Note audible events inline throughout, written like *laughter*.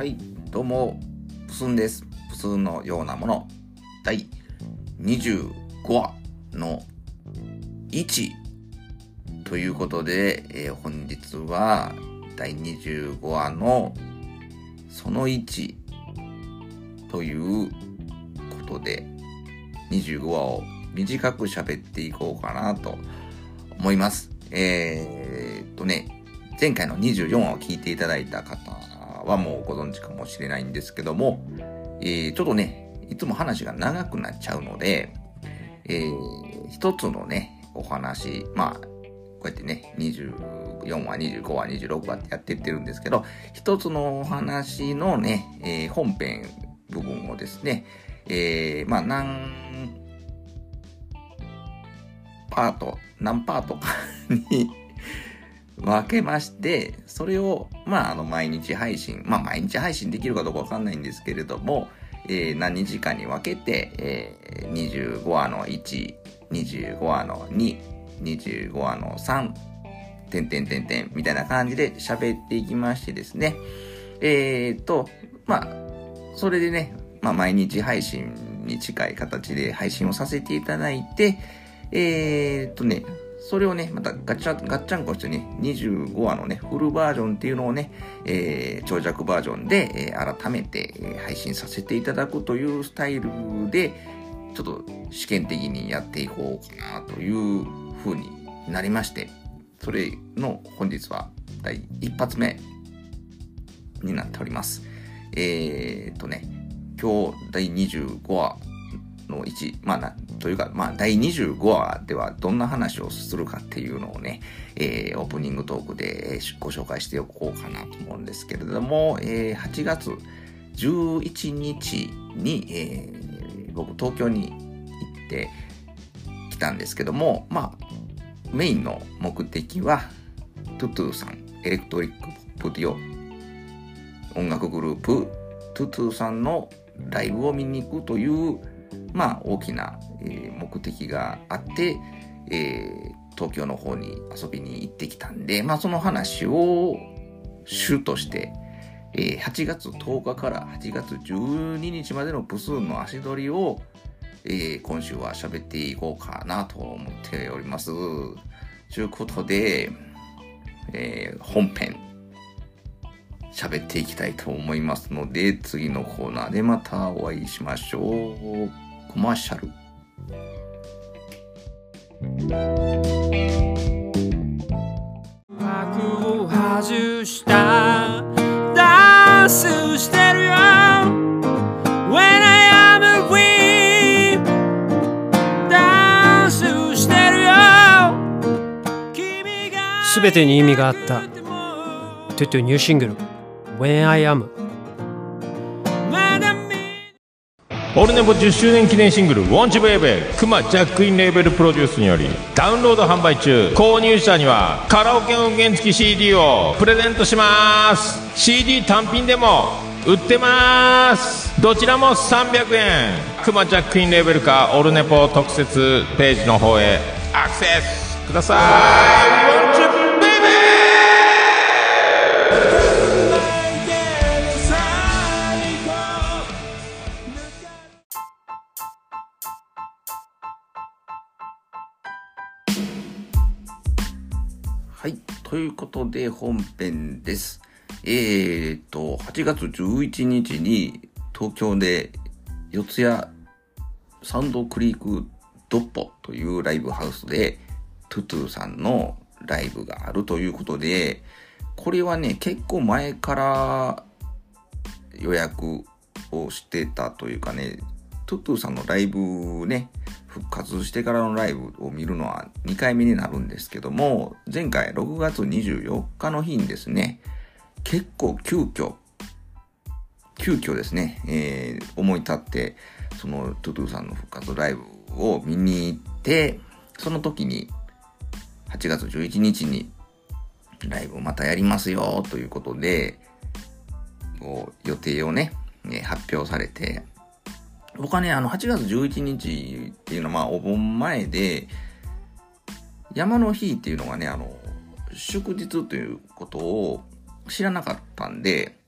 はい、どうも、プスンです。プスンのようなもの、第25話の1ということで、えー本日は第25話のその1ということで、25話を短く喋っていこうかなと思います。えーっとね、前回の24話を聞いていただいた方はもうご存知かもしれないんですけども、えーちょっとね、いつも話が長くなっちゃうので、えー一つのね、お話、まあ、こうやってね、24話、25話、26話ってやってってるんですけど、一つのお話のね、えー本編部分をですね、えーまあ、何パート、何パートかに分けまして、それを、まあ、あの、毎日配信、まあ、毎日配信できるかどうかわかんないんですけれども、えー何日かに分けて、えー25話の1、25話の2、25話の3、てんてんてんてんみたいな感じで喋っていきましてですね。えー、と、まあ、それでね、まあ、毎日配信に近い形で配信をさせていただいて、えー、とね、それをね、またガチャ、ガッチャンコしてね、25話のね、フルバージョンっていうのをね、えー、長尺バージョンで、えー改めて、えー配信させていただくというスタイルで、ちょっと試験的にやっていこうかなという風になりまして、それの本日は第一発目になっております。えー、とね、今日第25話の1、まあな、というか、まあ、第25話ではどんな話をするかっていうのをね、えーオープニングトークでご紹介しておこうかなと思うんですけれども、えー8月11日に、えー僕東京に行ってきたんですけども、まあ、メインの目的は、トゥトゥさん、エレクトリックポップデュオ音楽グループトゥトゥさんのライブを見に行くという、まあ、大きな、目的があって、え東京の方に遊びに行ってきたんで、まあ、その話を主として、え8月10日から8月12日までのプスの足取りを、え今週は喋っていこうかなと思っております。ということで、え本編喋っていきたいと思いますので、次のコーナーでまたお会いしましょう。コマーシャル。幕を外したダンスしてるよ。When I am free ダンスしてるよ。君がすべてに意味があった。トゥトゥニューシングル When I Am. オルネポ10周年記念シングル「ウォンチブエベクマジャックインレーベルプロデュースによりダウンロード販売中。購入者にはカラオケ音源付き CD をプレゼントします。CD 単品でも売ってます。どちらも300円。クマジャックインレーベルかオルネポ特設ページの方へアクセスください。ということで本編です。えーと、8月11日に東京で四谷サンドクリークドッポというライブハウスでトゥトゥさんのライブがあるということで、これはね、結構前から予約をしてたというかね、トゥトゥさんのライブね、復活してからのライブを見るのは2回目になるんですけども、前回6月24日の日にですね、結構急遽、急遽ですね、えー思い立って、そのトゥトゥさんの復活ライブを見に行って、その時に8月11日にライブをまたやりますよということで、こう予定をね、発表されて、僕はね、あの、8月11日っていうのは、まあ、お盆前で、山の日っていうのがね、あの、祝日ということを知らなかったんで、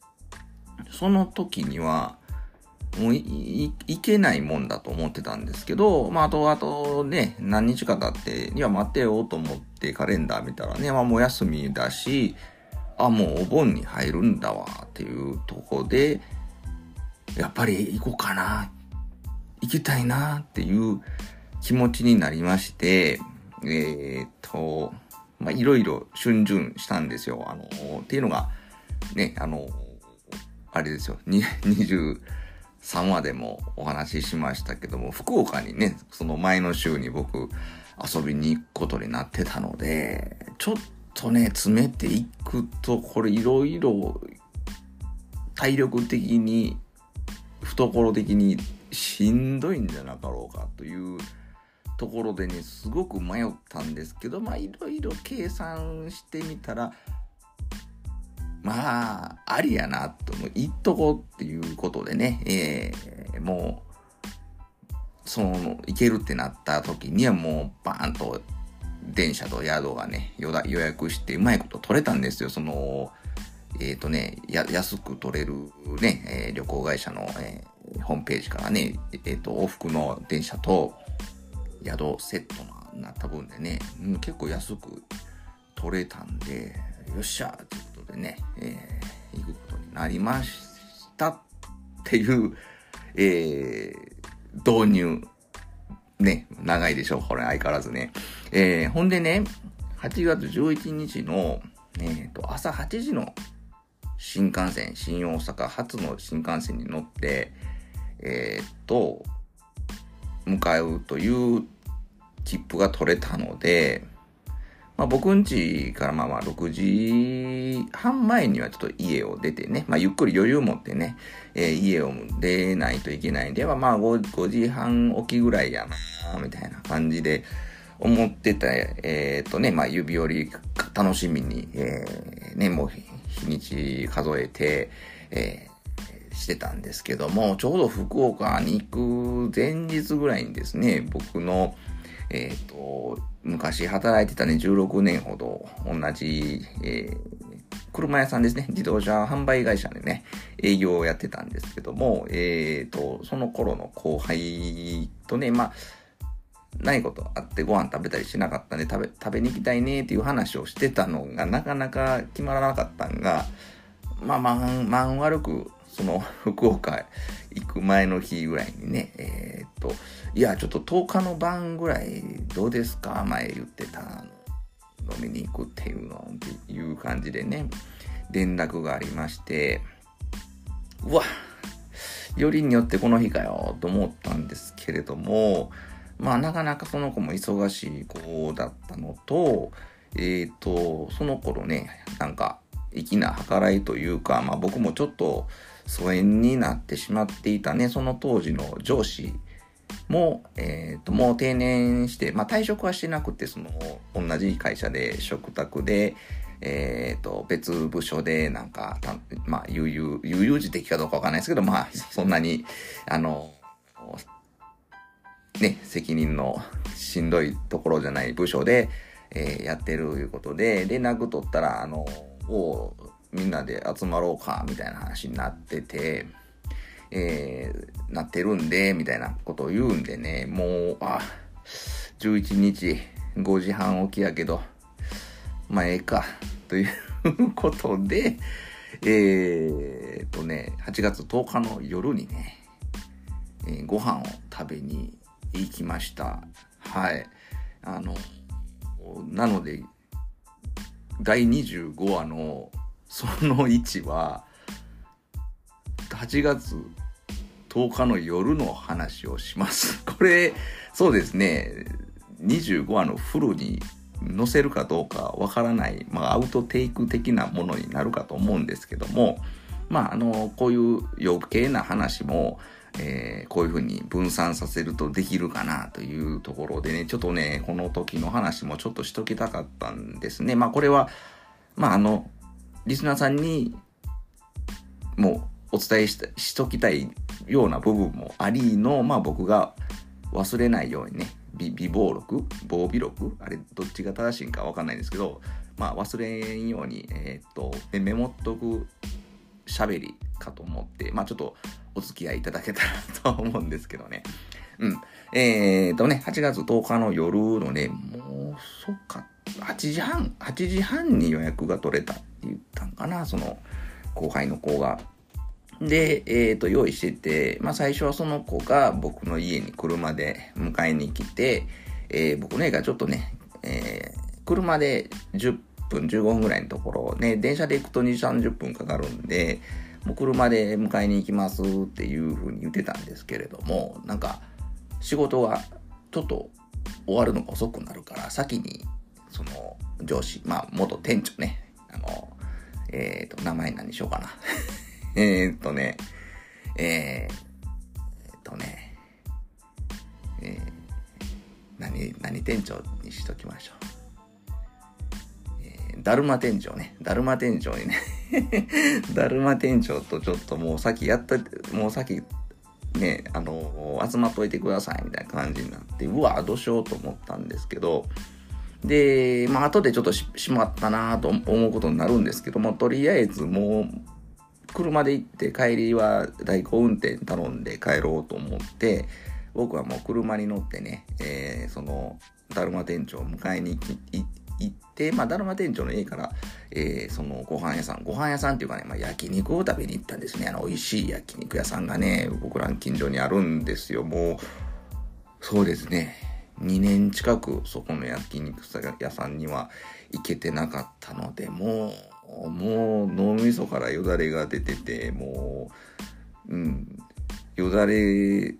その時には、もういけないもんだと思ってたんですけど、まあ、あと、あとね、何日か経って、いや、待ってようと思ってカレンダー見たらね、まあ、もう休みだし、あ、もうお盆に入るんだわっていうとこで、やっぱり行こうかな、行きたいなっていう気持ちになりまして、えーっと、まあ、いろいろ春巡したんですよ。あの、っていうのが、ね、あの、あれですよ、23話でもお話ししましたけども、福岡にね、その前の週に僕遊びに行くことになってたので、ちょっとね、詰めていくと、これいろいろ体力的に、懐的にしんどいんじゃなかろうかというところでね、すごく迷ったんですけど、まあいろいろ計算してみたら、まあ、ありやなと、も言っとこうっていうことでね、えーもう、その、行けるってなった時にはもう、バーンと、電車と宿がね、予約して、うまいこと取れたんですよ。その、えっ、とね、安く取れるね、えー旅行会社の、えホームページからね、えっ、と、往復の電車と、宿セットになった分でね、うん結構安く取れたんで、よっしゃということでね、えー行くことになりましたっていう、えー導入。ね、長いでしょ、これ相変わらずね。えーほんでね、8月11日の、えーと、朝8時の新幹線、新大阪初の新幹線に乗って、えーっと、向かうという切符が取れたので、まあ、僕ん家からまあまあ6時半前にはちょっと家を出てね、まあ、ゆっくり余裕を持ってね、えー家を出ないといけないんで、まあまあ 5, 5時半起きぐらいやな、みたいな感じで思ってた、えーっとね、まあ指折り楽しみに、えーね、もう日にち数えて、えしてたんですけども、ちょうど福岡に行く前日ぐらいにですね、僕の、えっ、と、昔働いてたね、16年ほど同じ、えー車屋さんですね、自動車販売会社でね、営業をやってたんですけども、えっ、と、その頃の後輩とね、まあ、ないことあってご飯食べたりしなかったんで食べ、食べに行きたいねっていう話をしてたのがなかなか決まらなかったんが、まあまあ、まん悪く、その、*laughs* 福岡行く前の日ぐらいにね、えーっと、いや、ちょっと10日の晩ぐらいどうですか？前言ってた、飲みに行くっていうの、っていう感じでね、連絡がありまして、うわ、よりによってこの日かよ、と思ったんですけれども、まあ、なかなかその子も忙しい子だったのと、えっ、と、その頃ね、なんか、粋な計らいというか、まあ僕もちょっと疎遠になってしまっていたね、その当時の上司も、えっ、と、もう定年して、まあ退職はしてなくて、その、同じ会社で、食卓で、えっ、と、別部署で、なんか、たまあ、悠々、悠々自適かどうかわかんないですけど、まあ、そんなに、あの、ね、責任のしんどいところじゃない部署で、えーやってるいうことで、連絡取ったら、あの、おみんなで集まろうか、みたいな話になってて、えーなってるんで、みたいなことを言うんでね、もう、あ、11日5時半起きやけど、まあ、ええか、ということで、えーとね、8月10日の夜にね、えーご飯を食べに行きました。はい。あの、なので、第25話のその位置は、8月10日の夜の話をします。*laughs* これ、そうですね、25話のフルに載せるかどうかわからない、まあ、アウトテイク的なものになるかと思うんですけども、まあ、あの、こういう余計な話も、えーこういうふうに分散させるとできるかなというところでね、ちょっとね、この時の話もちょっとしときたかったんですね。まあこれは、まああの、リスナーさんにもうお伝えししときたいような部分もありの、まあ僕が忘れないようにね、微微暴録？防備録？あれ、どっちが正しいんかわかんないんですけど、まあ忘れんように、えーっと、メモっとく喋りかと思って、まあちょっとお付き合いいただけたらと思うんですけどね。うん。えーとね、8月10日の夜のね、もう、そっか、8時半、8時半に予約が取れたって言ったんかな、その後輩の子が。で、えー、と、用意してて、まあ最初はその子が僕の家に車で迎えに来て、えー僕の家がちょっとね、えー車で10分、15分ぐらいのところ、ね、電車で行くと2、30分かかるんで、もう車で迎えに行きますっていうふうに言ってたんですけれども、なんか、仕事がちょっと終わるのが遅くなるから、先に、その、上司、まあ、元店長ね、あの、えっ、と、名前何にしようかな。*laughs* えっとね、えー、えーとね、えー何、何店長にしときましょう。えーだるま店長ね。だるま店長にね。*laughs* だるま店長とちょっともう先やった、もう先、ね、あの、集まっといてくださいみたいな感じになって、うわ、どうしようと思ったんですけど、で、まあ、後でちょっとしまったなと思うことになるんですけども、とりあえずもう、車で行って帰りは代行運転頼んで帰ろうと思って、僕はもう車に乗ってね、えーその、だるま店長を迎えに行きい行って、まあ、だるま店長の家から、えーそのご飯屋さん、ご飯屋さんっていうかね、まあ、焼肉を食べに行ったんですね。あの、美味しい焼肉屋さんがね、僕らの近所にあるんですよ。もう、そうですね。2年近くそこの焼肉屋さんには行けてなかったので、もう、もう脳みそからよだれが出てて、もう、うん、よだれ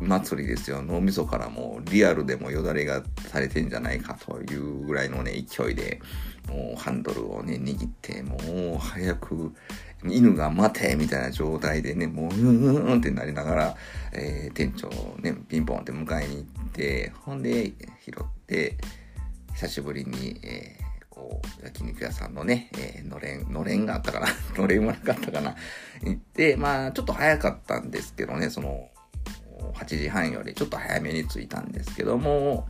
祭りですよ。脳みそからもうリアルでもよだれがされてんじゃないかというぐらいのね、勢いで、もうハンドルをね、握って、もう早く、犬が待てみたいな状態でね、もう、うーんってなりながら、えー店長ね、ピンポンって迎えに行って、ほんで、拾って、久しぶりに、えーこう、焼肉屋さんのね、えーのれん、のれんがあったかな。*laughs* のれんはなかったかな。行って、まあ、ちょっと早かったんですけどね、その、8時半よりちょっと早めに着いたんですけども、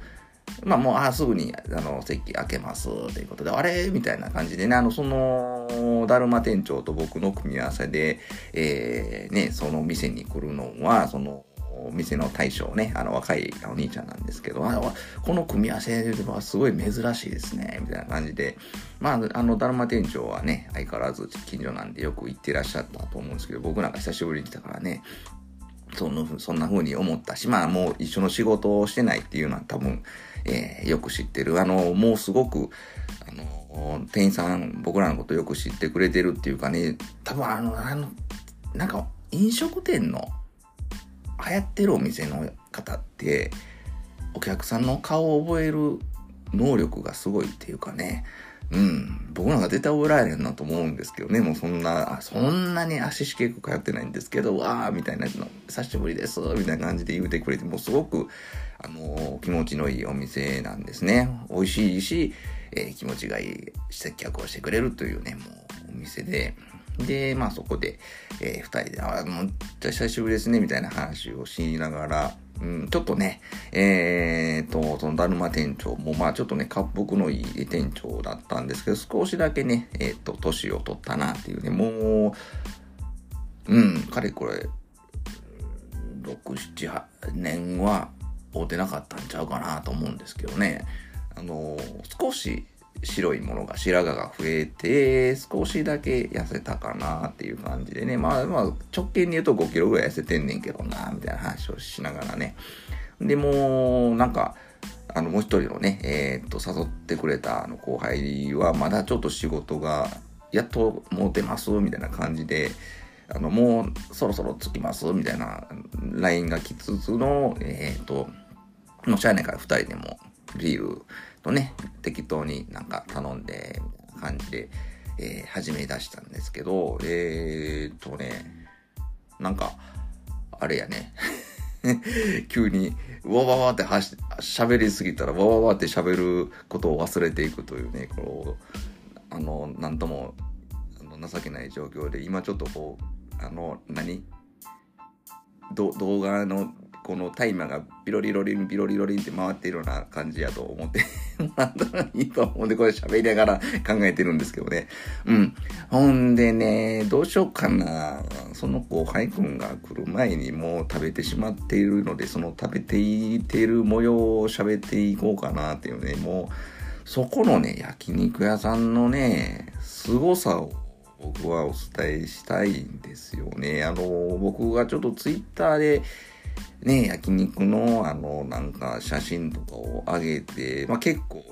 まあもう、あすぐに、あの、席開けます、ということで、あれ？みたいな感じでね、あの、その、だるま店長と僕の組み合わせで、えーね、その店に来るのは、その、店の大将ね、あの若いお兄ちゃんなんですけど、あこの組み合わせはすごい珍しいですね、みたいな感じで、まあ、あの、だるま店長はね、相変わらず近所なんでよく行ってらっしゃったと思うんですけど、僕なんか久しぶりに来たからね、そのそんな風に思ったし、まあもう一緒の仕事をしてないっていうのは多分、えーよく知ってる。あの、もうすごく、あの、店員さん、僕らのことよく知ってくれてるっていうかね、多分あの、あの、なんか飲食店の流行ってるお店の方って、お客さんの顔を覚える能力がすごいっていうかね、うん、僕なんか絶対覚えられへんなと思うんですけどね、もうそんな、そんなに足しげく通ってないんですけど、わーみたいなの、久しぶりです、みたいな感じで言うてくれて、もうすごく、あの気持ちのいいお店なんですね。美味しいし、えー気持ちがいい接客をしてくれるというね、もうお店で、で、まあそこで、えー二人で、あ、もう、じゃ久しぶりですね、みたいな話をしながら、うん、ちょっとね、えー、と、そのだるま店長も、まあちょっとね、滑腹のいい店長だったんですけど、少しだけね、えー、と、年を取ったなっていうね、もう、うん、かれこれ、6、7、8年は会うてなかったんちゃうかなと思うんですけどね。あの少し白いものが白髪が増えて少しだけ痩せたかなっていう感じでねまあまあ直近で言うと5キロぐらい痩せてんねんけどなみたいな話をしながらねでもなんかあのもう一人のねえーっと誘ってくれたあの後輩はまだちょっと仕事がやっと持てますみたいな感じであのもうそろそろ着きますみたいな LINE が来つつのえーともうしゃあないから2人でもビールとね、適当になんか頼んで、みたいな感じで、えー始め出したんですけど、えー、とね、なんか、あれやね、*laughs* 急に、わわわってはし喋りすぎたら、わわわって喋ることを忘れていくというね、こう、あの、なんとも、あの情けない状況で、今ちょっとこう、あの、何？ど動画のこのタイマーがビロリロリンビロリロリンって回っているような感じやと思ってもらったらいいと思うんで、これ喋りながら考えてるんですけどね。うん。ほんでね、どうしようかな。その後輩くんが来る前にもう食べてしまっているので、その食べていてる模様を喋っていこうかなっていうね、もう、そこのね、焼肉屋さんのね、凄さを僕はお伝えしたいんですよね。あの、僕がちょっとツイッターで、ね、焼肉の、あの、なんか写真とかを上げて、まあ、結構、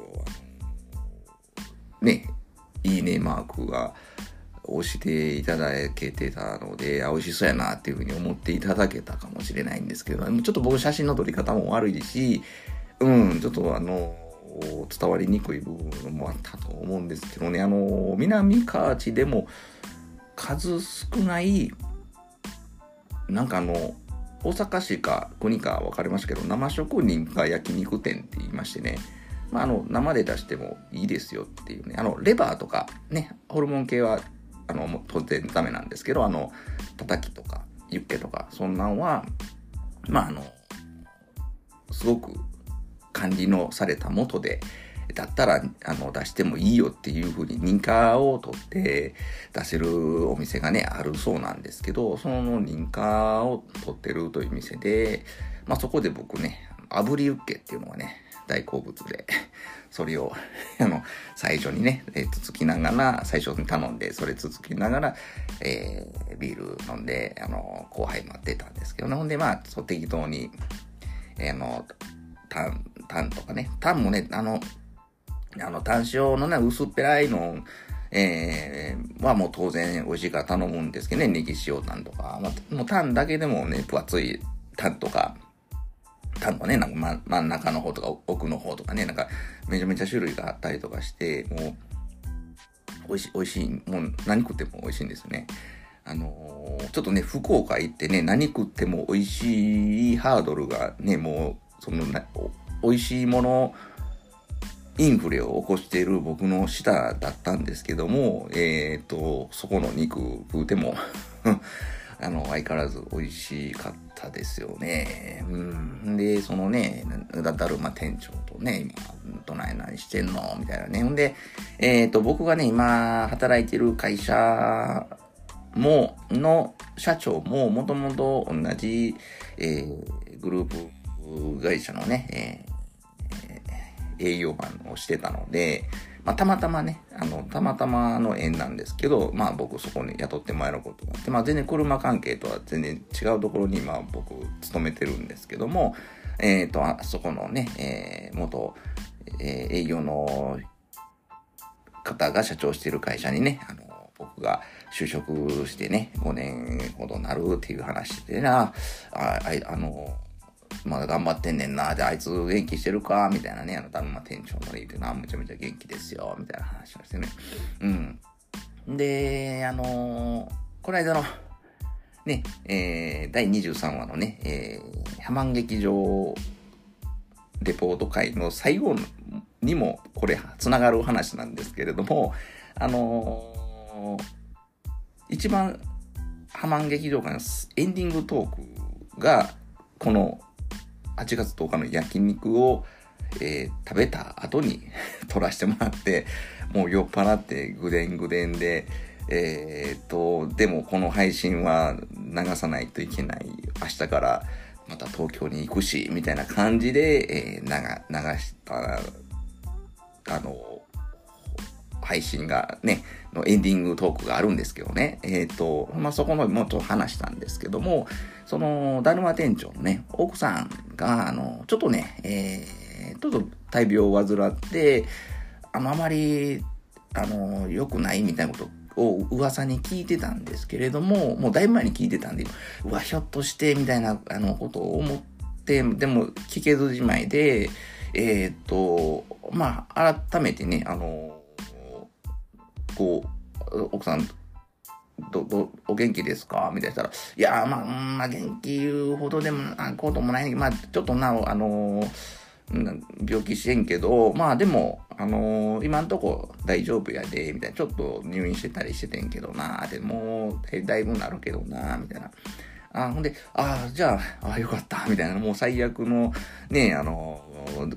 ね、いいねマークが押していただけてたので、あ、美味しそうやなっていうふうに思っていただけたかもしれないんですけど、ちょっと僕写真の撮り方も悪いし、うん、ちょっとあの、伝わりにくい部分もあったと思うんですけどね、あの、南河内でも数少ない、なんかあの、大阪市か国か分かりましたけど、生職人が焼肉店って言いましてね、まあ、あの、生で出してもいいですよっていうね、あの、レバーとかね、ホルモン系は、あの、もう当然ダメなんですけど、あの、叩きとか、ユッケとか、そんなんは、まあ、あの、すごく管理のされた元で、だったらあの出してもいいよっていうふうに認可を取って出せるお店がねあるそうなんですけどその認可を取ってるという店で、まあ、そこで僕ね炙りユッケっていうのがね大好物でそれを *laughs* あの最初にねつつきながら最初に頼んでそれつつきながら、えー、ビール飲んであの後輩待ってたんですけどね。ほんでまあそう適当に、えー、あのタンタンとかねタンもねあのあの、単塩のね、薄っぺらいの、えー、はもう当然美味しいから頼むんですけどね、ネギ塩タンとか、まあ、もうタンだけでもね、分厚いタンとか、タンのね、なんか真真ん中の方とか奥の方とかね、なんかめちゃめちゃ種類があったりとかして、もう、美味しい、美味しい、もう何食っても美味しいんですよね。あのーちょっとね、福岡行ってね、何食っても美味しいハードルがね、もう、そのな、お美味しいもの、インフレを起こしている僕の舌だったんですけども、えっ、と、そこの肉食うても、*laughs* あの、相変わらず美味しかったですよね。うん。で、そのね、だだるま店長とね、今、どない何してんの？みたいなね。んで、えっ、と、僕がね、今、働いてる会社も、の社長も、もともと同じ、えーグループ会社のね、えー営業マンをしてたので、まあ、たまたまね、あの、たまたまの縁なんですけど、まあ僕そこに雇ってもらえることがあって、まあ全然車関係とは全然違うところに今僕勤めてるんですけども、えっ、と、あそこのね、えー元、えー営業の方が社長してる会社にね、あの、僕が就職してね、5年ほどなるっていう話でな、あ、ああの、まだ頑張ってんねんな。で、あいつ元気してるか？みたいなね、あの、だるま店長の言ってな、めちゃめちゃ元気ですよ、みたいな話をしてね。うん。で、あのーこの間の、ね、えー、第23話のね、えー、ハマン劇場レポート会の最後にもこれつながる話なんですけれども、あのー一番ハマン劇場会のエンディングトークがこの8月10日の焼肉を、えー食べた後に *laughs* 撮らせてもらってもう酔っ払ってぐでんぐでんでえーっとでもこの配信は流さないといけない。明日からまた東京に行くしみたいな感じで、えー流流したあの配信がね、のエンディングトークがあるんですけどね。えっ、と、まあ、そこのもっと話したんですけども、その、だるま店長のね、奥さんが、あの、ちょっとね、えー、ちょっと大病を患って、あの、あまり、あの、良くないみたいなことを噂に聞いてたんですけれども、もうだいぶ前に聞いてたんで、うわ、ひょっとして、みたいな、あの、ことを思って、でも聞けずじまいで、えっ、と、まあ、改めてね、あの、こう、奥さん、ど、ど、お元気ですか？みたいな言ったら、いや、まあ、まあ、元気言うほどでも、あこうともない、まあ、ちょっとな、あの、ー病気してんけど、まあでも、あの今んとこ大丈夫やで、みたいな、ちょっと入院してたりしててんけどな、でも、だいぶなるけどな、みたいな。あ、ほんで、あじゃあ、あよかった、みたいな、もう最悪のね、あの、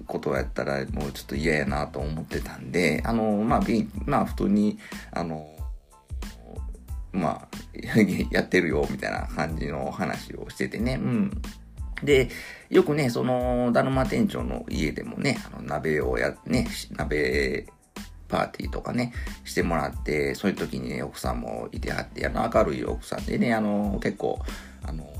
ことをやったらもうちょっと嫌やなと思ってたんで、あの、まあ、まあ、普通に、あの、まあ、*laughs* やってるよ、みたいな感じの話をしててね。うん。で、よくね、その、だるま店長の家でもね、あの、鍋をや、ね、鍋、パーティーとかね、してもらって、そういう時にね、奥さんもいてはって、あの、明るい奥さんでね、あの、結構、あの、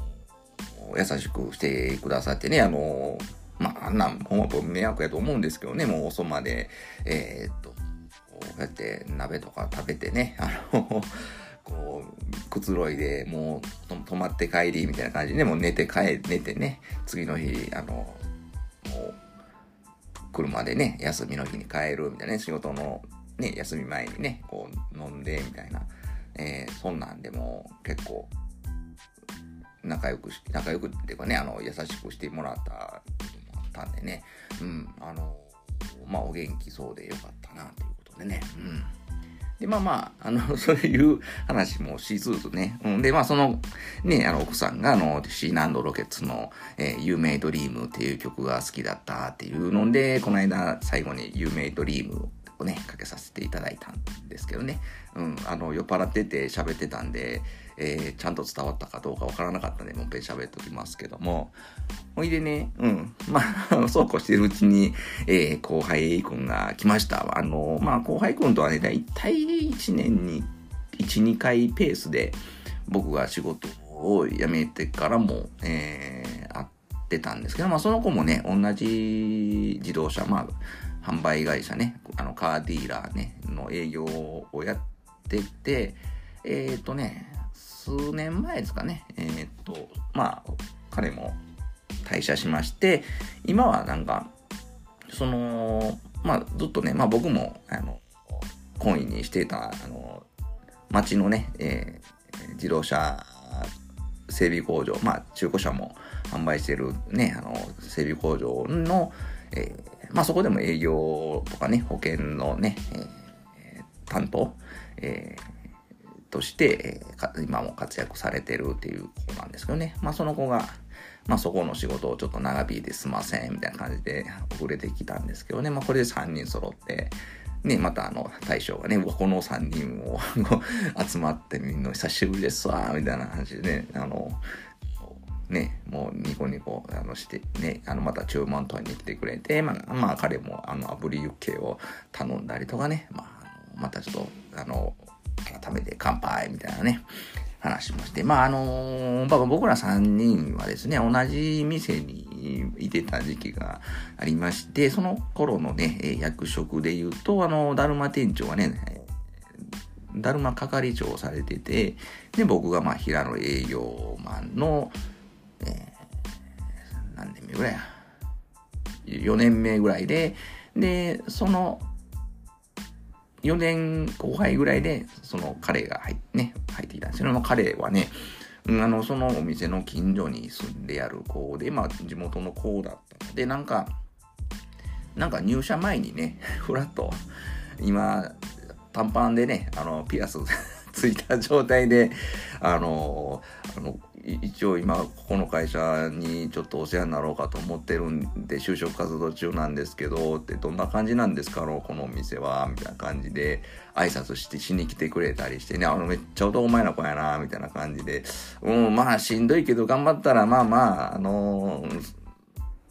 優しくしてくださってね、あの、まあ、あんなん、ほんま迷惑やと思うんですけどね、もう遅まで、えーっと、こうやって鍋とか食べてね、あの、*laughs* こう、くつろいで、もう泊まって帰りみたいな感じで、もう寝て帰、寝てね、次の日、あの、車でね、休みの日に帰るみたいなね、仕事のね、休み前にね、こう飲んでみたいな、えーそんなんでも結構、仲良くし、仲良くっていうかね、あの、優しくしてもらったこともあったんでね、うん、あの、まあ、お元気そうでよかったな、ということでね、うん。で、まあまあ、あの、*laughs* そういう話もしつつね。うん、で、まあその、ね、あの、奥さんが、あの、シーナンドロケッツの、えー、有名ドリームっていう曲が好きだったっていうので、この間、最後に You May Dream をね、かけさせていただいたんですけどね。うん、あの、酔っ払ってて喋ってたんで、えーちゃんと伝わったかどうかわからなかったんで、もう一遍喋っておきますけども。ほいでね、うん、*laughs* まあ、そうこうしてるうちに、えー後輩くんが来ました。あの、まあ、後輩くんとはね、だいたい1年に1、2回ペースで、僕が仕事を辞めてからも、えー会ってたんですけど、まあ、その子もね、同じ自動車、まあ、販売会社ね、あの、カーディーラーね、の営業をやってて、えっ、とね、数年前ですかね、えっ、と、まあ、彼も退社しまして、今はなんか、その、まあ、ずっとね、まあ僕も、あの、懇意にしていた、あの、町のね、えー自動車整備工場、まあ中古車も販売してるね、あの、整備工場の、えーまあそこでも営業とかね、保険のね、えー担当、えーとして、今も活躍されてるっていう子なんですけどね。まあその子が、まあそこの仕事をちょっと長引いてすいません、みたいな感じで遅れてきたんですけどね。まあこれで3人揃って、ね、またあの大将がね、この3人を *laughs* 集まってみんな久しぶりですわ、みたいな話でね、あの、ね、もうニコニコあのして、ね、あのまた注文取りに来てくれて、まあ、まあ彼もあの炙りユッケを頼んだりとかね、まあ、またちょっと、あの、改めて乾杯みたいなね、話もして、まああのまあ僕ら3人はですね、同じ店にいてた時期がありまして、その頃のね、役職で言うと、あの、だるま店長はね、だるま係長をされてて、で、僕がまあ平野営業マンの、えー何年目ぐらいや？4年目ぐらいで、で、その、4年後輩ぐらいで、その彼が入,、ね、入ってきたんですけど、まあ、彼はね、あの、そのお店の近所に住んでやる子で、まあ、地元の子だったので、なんか、なんか入社前にね、*laughs* ふらっと、今、短パンでね、あの、ピアスついた状態で、あの、あの、一応今、ここの会社にちょっとお世話になろうかと思ってるんで、就職活動中なんですけど、ってどんな感じなんですかの、このお店は、みたいな感じで、挨拶してしに来てくれたりしてね、あの、めっちゃ男前な子やな、みたいな感じで、うん、まあ、しんどいけど頑張ったら、まあまあ、あの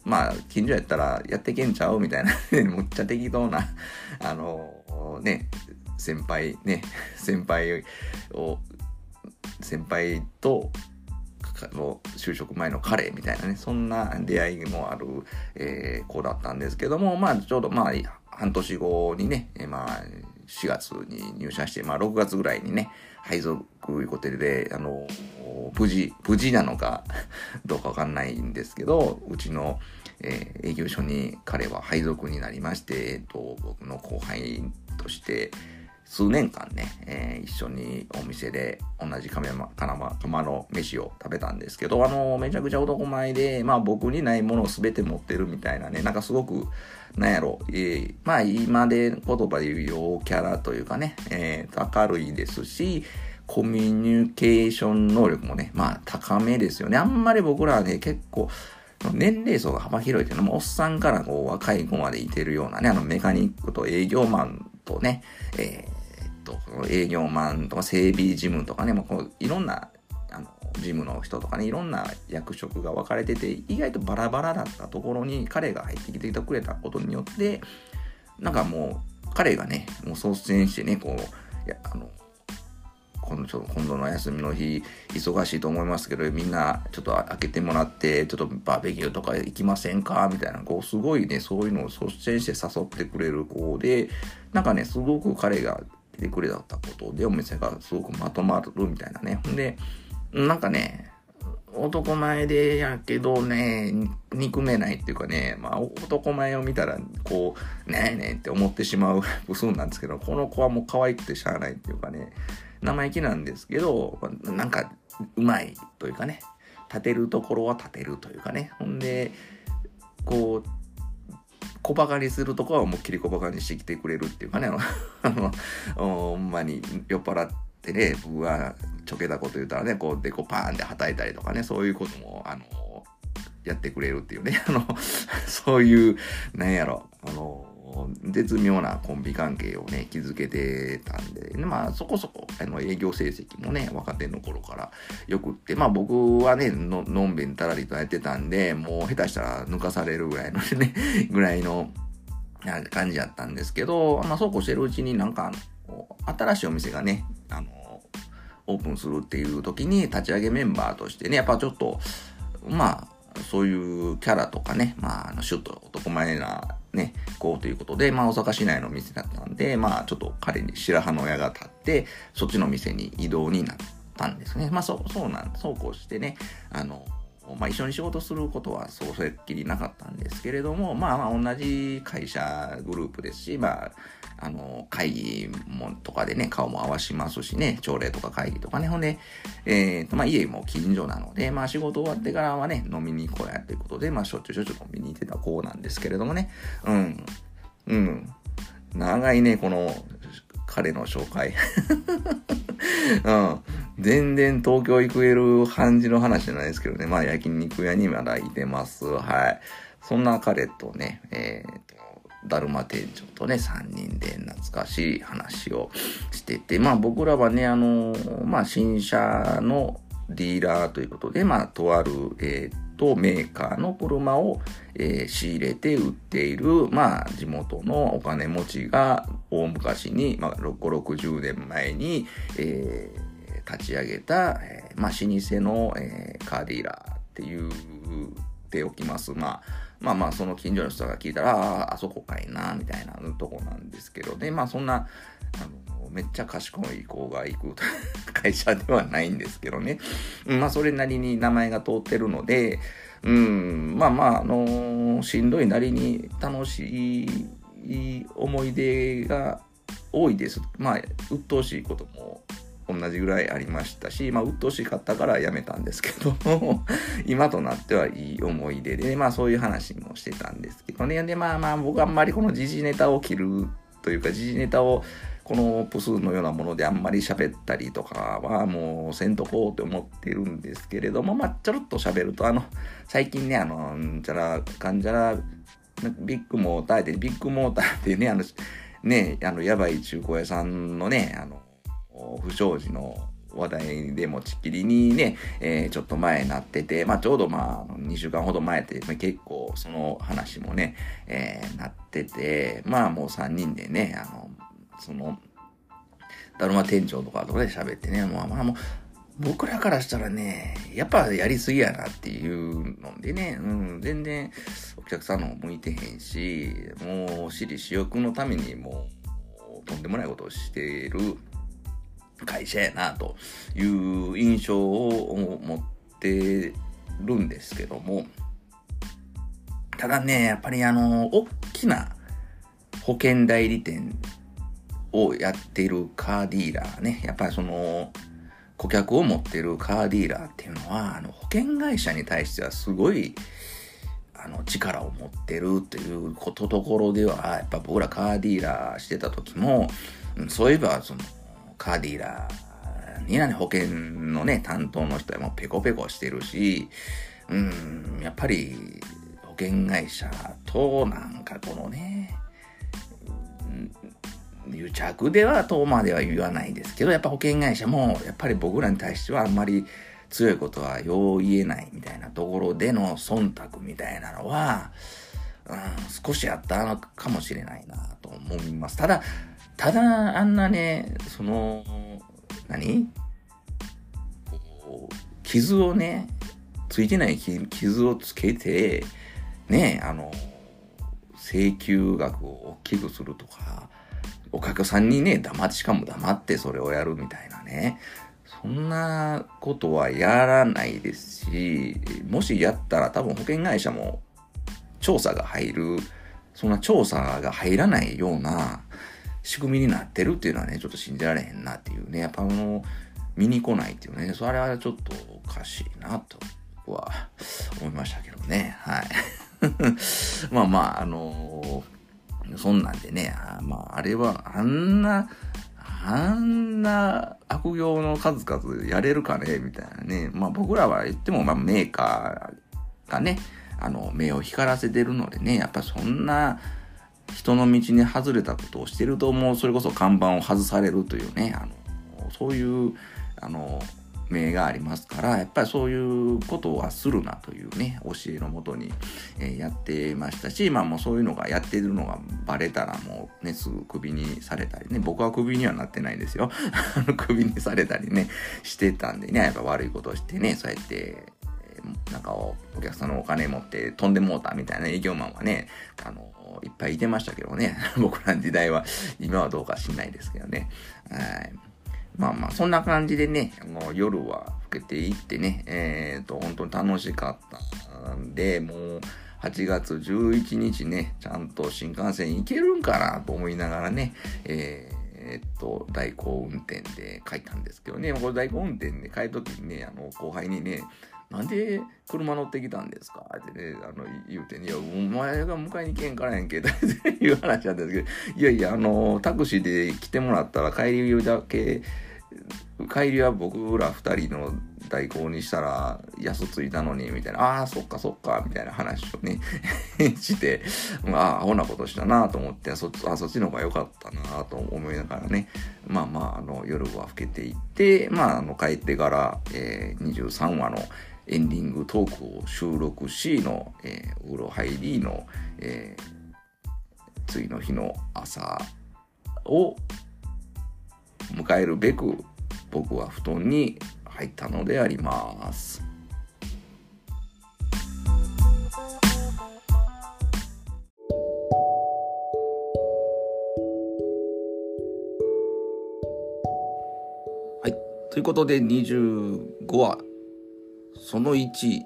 まあ、近所やったらやってけんちゃう？みたいな、*laughs* むっちゃ適当な、あのね、先輩、ね、先輩を、先輩と、の就職前の彼みたいなね、そんな出会いもある、えー子だったんですけども、まあ、ちょうどまあ、半年後にね、えーまあ、4月に入社して、まあ、6月ぐらいにね、配属いうことで、あの、無事、無事なのか *laughs* どうかわかんないんですけど、うちの、えー営業所に彼は配属になりまして、えっと、僕の後輩として、数年間ね、えー一緒にお店で同じ釜山釜釜の飯を食べたんですけど、あの、めちゃくちゃ男前で、まあ僕にないものを全て持ってるみたいなね、なんかすごく、なんやろ、えーまあ今で言葉で言う陽キャラというかね、えー明るいですし、コミュニケーション能力もね、まあ高めですよね。あんまり僕らはね、結構、年齢層が幅広いっていうのも、おっさんからこう若い子までいてるようなね、あのメカニックと営業マンとね、えー、と、営業マンとか整備事務とかね、もうこういろんな、あの、事務の人とかね、いろんな役職が分かれてて、意外とバラバラだったところに彼が入ってきてくれたことによって、なんかもう、彼がね、もう率先してね、こう、いや、あの、今度今度の休みの日忙しいと思いますけどみんなちょっと開けてもらってちょっとバーベキューとか行きませんか？みたいなこうすごいねそういうのを率先して誘ってくれる子でなんかねすごく彼が来てくれたことでお店がすごくまとまるみたいなね。ほんでなんかね男前でやけどね、憎めないっていうかね、まあ男前を見たら、こう、ねえねえって思ってしまう *laughs* 部数なんですけど、この子はもう可愛くてしゃあないっていうかね、生意気なんですけど、なんか、うまいというかね、立てるところは立てるというかね、ほんで、こう、小バカにするとこは思いっきり小バカにしてきてくれるっていうかね、*laughs* あの、ほんまに酔っ払ってね、僕はちょけたこと言ったらね、こう、でこパーンって叩いたりとかね、そういうことも、あの、やってくれるっていうね、あの、*laughs* そういう、なんやろ、あの、絶妙なコンビ関係をね、築けてたんで、ね、まあそこそこあの営業成績もね、若手の頃からよくって、まあ僕はね、ののんべんたらりとやってたんで、もう下手したら抜かされるぐらいのね、*laughs* ぐらいの感じやったんですけど、まあそうこうしてるうちになんか、新しいお店がね、あの、オープンするっていう時に立ち上げメンバーとしてね、やっぱちょっと、まあ、そういうキャラとかね、まあ、あのシュッと男前なね、こうということで、まあ、大阪市内の店だったんで、まあ、ちょっと彼に白羽の矢が立って、そっちの店に移動になったんですね。まあ、そう、そうなん、そうこうしてね、あの、まあ、一緒に仕事することはそうそれっきりなかったんですけれども、まあまあ同じ会社グループですし、まあ、あの、会議もとかでね、顔も合わしますしね、朝礼とか会議とかね、ほんで、えっ、と、まあ家も近所なので、まあ仕事終わってからはね、飲みに行こうやということで、まあしょっちゅうしょっちゅう飲みに行ってた子なんですけれどもね、うん、うん、長いね、この、彼の紹介。*laughs* うん。全然東京行くえる感じの話じゃないですけどね。まあ焼肉屋にまだいてます。はい。そんな彼とね、えっ、と、だるま店長とね、3人で懐かしい話をしてて、まあ僕らはね、あの、まあ新車のディーラーということで、まあとある、えっーとメーカーの車を、えー仕入れて売っている、まあ、地元のお金持ちが大昔に、まあ、6 60年前に、えー立ち上げた、えーまあ、老舗の、えーカーディーラーっていうておきます。まあ、まあまあ、その近所の人が聞いたら、ああ、あそこかいな、みたいなとこなんですけど、で、まあそんな、あの、めっちゃ賢い子が行く会社ではないんですけどね。まあそれなりに名前が通ってるので、うん、まあまあ、あのしんどいなりに楽しい思い出が多いです。まあ、鬱陶しいことも同じぐらいありましたし、まあ、鬱陶しかったからやめたんですけど、*laughs* 今となってはいい思い出で、まあそういう話もしてたんですけどね。で、まあまあ僕あんまりこの時事ネタを切るというか、時事ネタをこのプスのようなものであんまり喋ったりとかはもうせんとこうって思ってるんですけれども、まあちょろっと喋ると、あの、最近ね、あの、んちゃら、かんじゃら、ビッグモーターで、ビッグモーターっていうね、あの、ね、あの、やばい中古屋さんのね、あの、不祥事の話題でもちきりにね、えーちょっと前になってて、まあちょうどまあ2週間ほど前って、まあ結構その話もね、えーなってて、まあもう3人でね、あの、その、だるま店長とかとかで喋ってね、もうまあもう、僕らからしたらね、やっぱやりすぎやなっていうのでね、うん、全然お客さんの向いてへんし、もう私利私欲のためにもうとんでもないことをしている会社やなという印象を持ってるんですけども、ただね、やっぱりあの、大きな保険代理店をやっているカーディーラーね、やっぱりその、顧客を持っているカーディーラーっていうのは、あの、保険会社に対してはすごい、あの、力を持ってるということところでは、やっぱ僕らカーディーラーしてた時も、そういえば、その、カーディーラ何やね保険のね、担当の人はもうペコペコしてるし、うん、やっぱり保険会社となんかこのね、癒着ではとまでは言わないですけど、やっぱ保険会社もやっぱり僕らに対してはあんまり強いことはよう言えないみたいなところでの忖度みたいなのは、うん、少しあったのかもしれないなと思います。ただ、ただあんなね、その、何？傷をね、ついてない傷傷をつけて、ね、あの、請求額を大きくするとか、お客さんにね、黙って、しかも黙ってそれをやるみたいなね。そんなことはやらないですし、もしやったら多分保険会社も調査が入る、そんな調査が入らないような仕組みになってるっていうのはね、ちょっと信じられへんなっていうね、やっぱあの、見に来ないっていうね、それはちょっとおかしいなと、は思いましたけどね、はい。*laughs* まあまあ、あのそんなんでね、あまあ、あれは、あんな、あんな悪行の数々やれるかねみたいなね。まあ僕らは言っても、まあメーカーがね、あの、目を光らせてるのでね、やっぱそんな人の道に外れたことをしてると、もうそれこそ看板を外されるというね、あの、そういう、あの、名がありますから、やっぱりそういうことはするなというね、教えのもとに、えやってましたし、まあもうそういうのがやってるのがバレたらもうね、すぐクビにされたりね、僕はクビにはなってないですよ。あ *laughs* のクビにされたりね、してたんでね、やっぱ悪いことをしてね、そうやって、なんかお客さんのお金持って飛んでもうたみたいな営業マンはね、あの、いっぱいいてましたけどね、僕らの時代は、今はどうか知んないですけどね。はい。まあまあ、そんな感じでね、もう夜は更けていってね、えっ、と、本当に楽しかったんで、もう、8月11日ね、ちゃんと新幹線行けるんかなと思いながらね、えーえっと、代行運転で帰ったんですけどね、これ代行運転で帰るときにね、あの、後輩にね、なんで車乗ってきたんですか？ってね、あの、言うてね、いや、お前が迎えに来へんからやんけ、っていう話なんですけど、いやいや、あの、タクシーで来てもらったら帰りだけ、帰りは僕ら二人の代行にしたら安ついたのにみたいな。ああそっかそっかみたいな話をね *laughs* してああアホなことしたなと思ってそあそっちの方が良かったなと思いながらね。まあまああの夜は更けていってまああの帰ってから、えー23話のエンディングトークを収録しの、えー、お風呂入りの、えー次の日の朝を迎えるべく僕は布団に入ったのであります。はい。ということで25話、その1、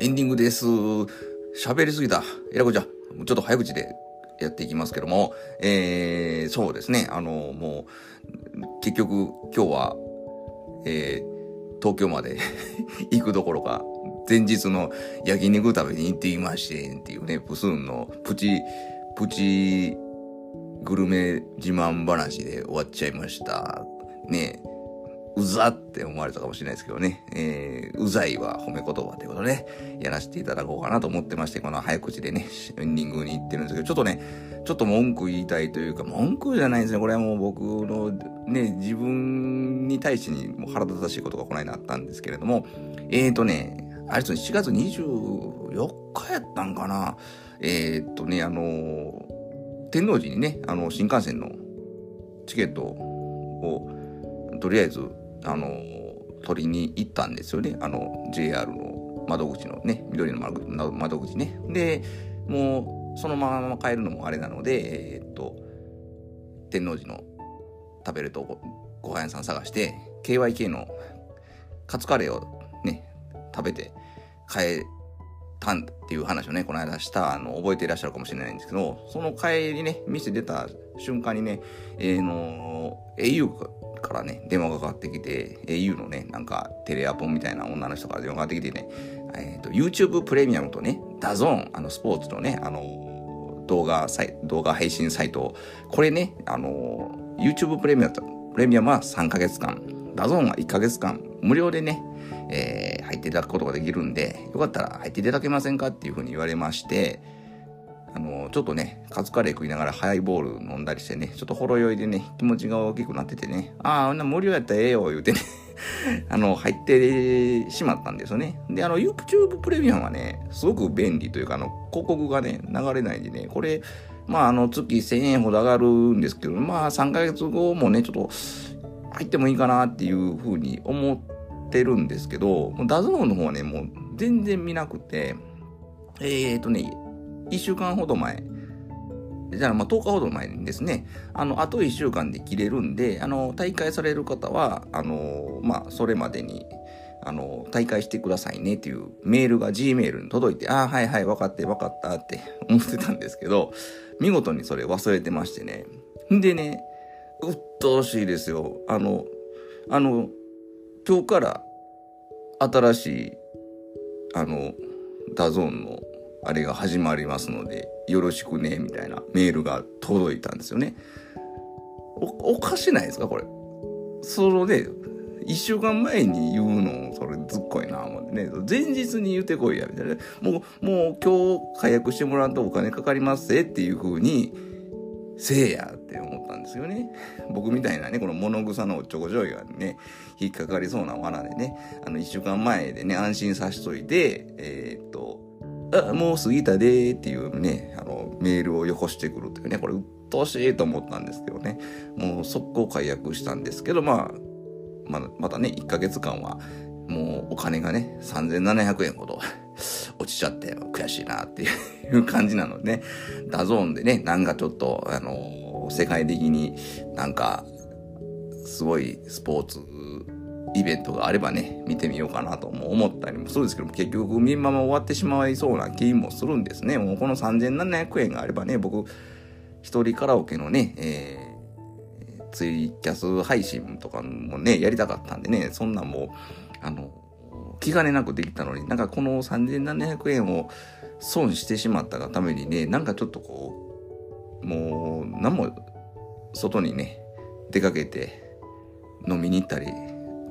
エンディングです。喋りすぎた。えらこちゃん、ちょっと早口でやっていきますけども、えー、そうですね、あの、もう、結局今日は、えー東京まで *laughs* 行くどころか、前日の焼肉食べに行ってきまして、っていうね、プスンのプチ、プチグルメ自慢話で終わっちゃいました。ねうざって思われたかもしれないですけどね、えー、うざいは褒め言葉ということでね、やらせていただこうかなと思ってまして、この早口でね、エンディングに行ってるんですけど、ちょっとね、ちょっと文句言いたいというか、文句じゃないですね。これはもう僕のね、自分に対してにも腹立たしいことがこの間あったんですけれども、えーとね、あれですね、7月24日やったんかな。えーとね、あの、天王寺にね、あの、新幹線のチケットを、とりあえず、あの、取りに行ったんですよね。あの、JR の窓口のね、緑の窓口ね。で、もう、そのまま帰るのもあれなので、えーっと、天王寺の食べるとこご飯屋さん探して、KYK のカツカレーをね、食べて帰ったんっていう話をね、この間した、あの、覚えていらっしゃるかもしれないんですけど、その帰りね、店出た瞬間にね、えーの、au からね、電話がかかってきて、au のね、なんかテレアポンみたいな女の人から電話がかかってきてね、えっ、と、YouTube プレミアムとね、 DAZN、あの、スポーツのね、あの、動画サイ、動画配信サイト、これね、あの、YouTube プレミアム、プレミアムは3ヶ月間、DAZN は1ヶ月間無料でね、えー、入っていただくことができるんで、よかったら入っていただけませんかっていうふうに言われまして、あの、ちょっとね、カツカレー食いながらハイボール飲んだりしてね、ちょっとほろ酔いでね、気持ちが大きくなっててね、ああ、あんな無料やったらええよ、言うてね、*laughs* あの、入ってしまったんですよね。で、あの、YouTube プレミアムはね、すごく便利というか、あの、広告がね、流れないんでね、これ、まあ、あの、月1000円ほど上がるんですけど、まあ、3ヶ月後もね、ちょっと、入ってもいいかなっていうふうに思ってるんですけど、 DAZN の方はね、もう全然見なくて、えーとね、1週間ほど前、じゃあ、まあ、10日ほど前にですね、あの、あと1週間で切れるんで、あの、退会される方は、あの、まあ、それまでに、あの、退会してくださいねっていうメールが G メールに届いて、ああ、はいはい、分かって分かったって思ってたんですけど、見事にそれ忘れてましてね。んでね、うっとうしいですよ。あの、あの、今日から新しい、あの、 DAZN のあれが始まりますので、よろしくね、みたいなメールが届いたんですよね。お、おかしないですかこれ？そのね、一週間前に言うの、それずっこいな、思ってね。前日に言ってこいや、みたいな。もう、もう今日解約してもらうとお金かかりますぜっていう風に、せえやって思ったんですよね。僕みたいなね、この物草のおっちょこちょいがね、引っかかりそうな罠でね、あの、一週間前でね、安心さしといて、えーっと、あ、もう過ぎたでーっていうね、あの、メールをよこしてくるっていうね、これ、うっとうしいと思ったんですけどね、もう速攻解約したんですけど、まあ、ま、まだね、1ヶ月間は、もうお金がね、3700円ほど *laughs* 落ちちゃって悔しいなっていう感じなのでね、 DAZN でね、なんかちょっと、あの、世界的になんか、すごいスポーツイベントがあればね、見てみようかなとも思ったりもするんですけども、結局、見んまま終わってしまいそうな気もするんですね。もうこの3700円があればね、僕、一人カラオケのね、えーツイキャス配信とかもね、やりたかったんでね、そんなんもう、あの、気兼ねなくできたのに、なんかこの3700円を損してしまったがためにね、なんかちょっとこう、もう、何も、外にね、出かけて、飲みに行ったり、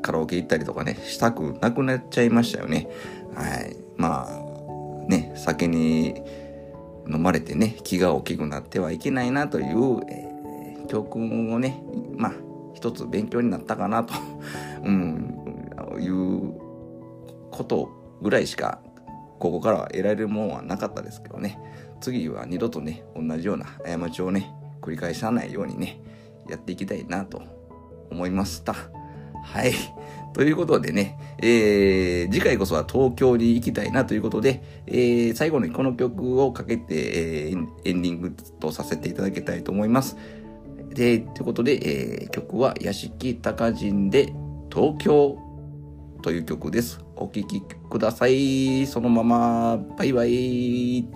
カラオケ行ったりとかね、したくなくなっちゃいましたよね。はい。まあ、ね、酒に飲まれてね、気が大きくなってはいけないなという、えー教訓をね、まあ、一つ勉強になったかなと、*laughs* うん、いうことぐらいしか、ここからは得られるものはなかったですけどね。次は二度とね、同じような過ちをね、繰り返さないようにね、やっていきたいなと思いました。はい。ということでね、えー、次回こそは東京に行きたいなということで、えー、最後にこの曲をかけて、えーエンディングとさせていただきたいと思います。で、ということで、えー曲は屋敷隆人で東京という曲です。お聴きください。そのまま、バイバイ。